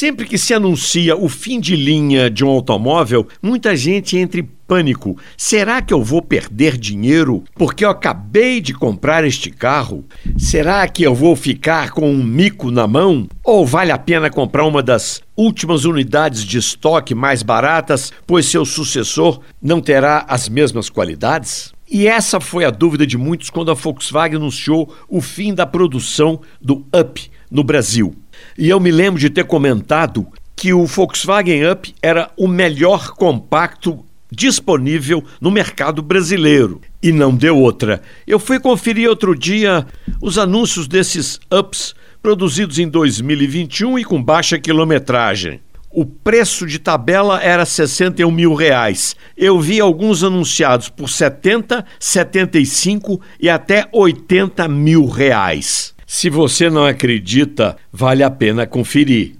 Sempre que se anuncia o fim de linha de um automóvel, muita gente entra em pânico. Será que eu vou perder dinheiro porque eu acabei de comprar este carro? Será que eu vou ficar com um mico na mão? Ou vale a pena comprar uma das últimas unidades de estoque mais baratas, pois seu sucessor não terá as mesmas qualidades? E essa foi a dúvida de muitos quando a Volkswagen anunciou o fim da produção do Up no Brasil. E eu me lembro de ter comentado que o Volkswagen Up era o melhor compacto disponível no mercado brasileiro. E não deu outra. Eu fui conferir outro dia os anúncios desses Ups produzidos em 2021 e com baixa quilometragem. O preço de tabela era 61 mil reais. Eu vi alguns anunciados por 70, 75 e até 80 mil reais. Se você não acredita, vale a pena conferir.